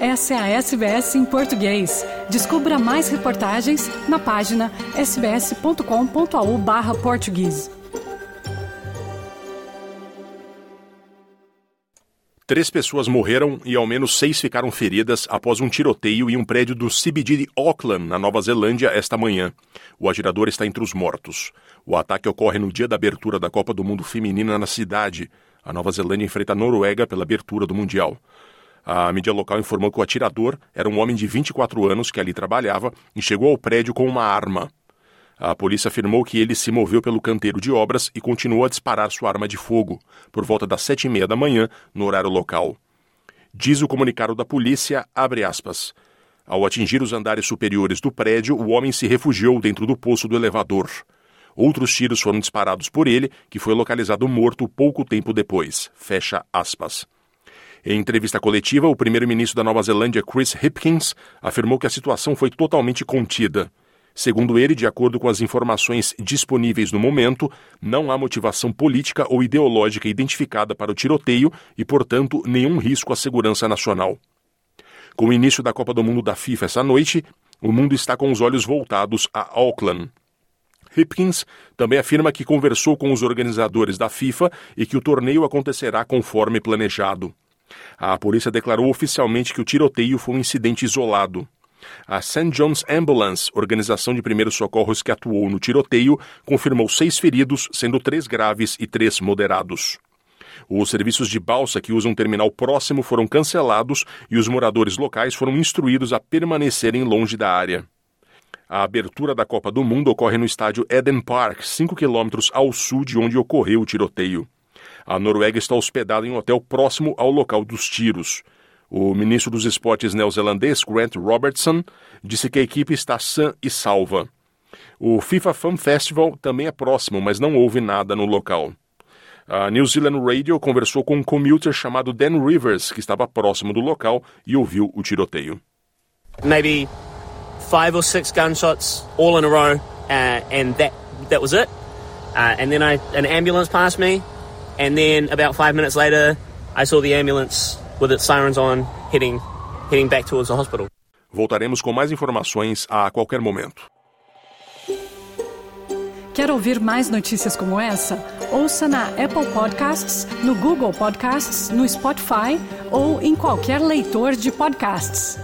Essa é a SBS em português. Descubra mais reportagens na página sbs.com.au/português. Três pessoas morreram e ao menos seis ficaram feridas após um tiroteio em um prédio do CBD de Auckland, na Nova Zelândia, esta manhã. O atirador está entre os mortos. O ataque ocorre no dia da abertura da Copa do Mundo Feminina na cidade. A Nova Zelândia enfrenta a Noruega pela abertura do Mundial. A mídia local informou que o atirador era um homem de 24 anos que ali trabalhava e chegou ao prédio com uma arma. A polícia afirmou que ele se moveu pelo canteiro de obras e continuou a disparar sua arma de fogo, por volta das sete e meia da manhã, no horário local. Diz o comunicado da polícia, aspas. Ao atingir os andares superiores do prédio, o homem se refugiou dentro do poço do elevador. Outros tiros foram disparados por ele, que foi localizado morto pouco tempo depois. Fecha aspas. Em entrevista coletiva, o primeiro-ministro da Nova Zelândia, Chris Hipkins, afirmou que a situação foi totalmente contida. Segundo ele, de acordo com as informações disponíveis no momento, não há motivação política ou ideológica identificada para o tiroteio e, portanto, nenhum risco à segurança nacional. Com o início da Copa do Mundo da FIFA essa noite, o mundo está com os olhos voltados a Auckland. Hipkins também afirma que conversou com os organizadores da FIFA e que o torneio acontecerá conforme planejado. A polícia declarou oficialmente que o tiroteio foi um incidente isolado. A St. John's Ambulance, organização de primeiros socorros que atuou no tiroteio, confirmou seis feridos, sendo três graves e três moderados. Os serviços de balsa que usam um terminal próximo foram cancelados e os moradores locais foram instruídos a permanecerem longe da área. A abertura da Copa do Mundo ocorre no estádio Eden Park, 5 quilômetros ao sul de onde ocorreu o tiroteio. A Noruega está hospedada em um hotel próximo ao local dos tiros. O ministro dos esportes neozelandês, Grant Robertson, disse que a equipe está sã e salva. O FIFA Fan Festival também é próximo, mas não houve nada no local. A New Zealand Radio conversou com um commuter chamado Dan Rivers, que estava próximo do local e ouviu o tiroteio. Maybe five or six gunshots all in a row, uh, and that that was it. Uh, and then I, an ambulance passed me, and then about five minutes later, I saw the ambulance with its sirens on, heading, heading back towards the hospital. Voltaremos com mais informações a qualquer momento. Quer ouvir mais notícias como essa? Ouça na Apple Podcasts, no Google Podcasts, no Spotify ou em qualquer leitor de podcasts.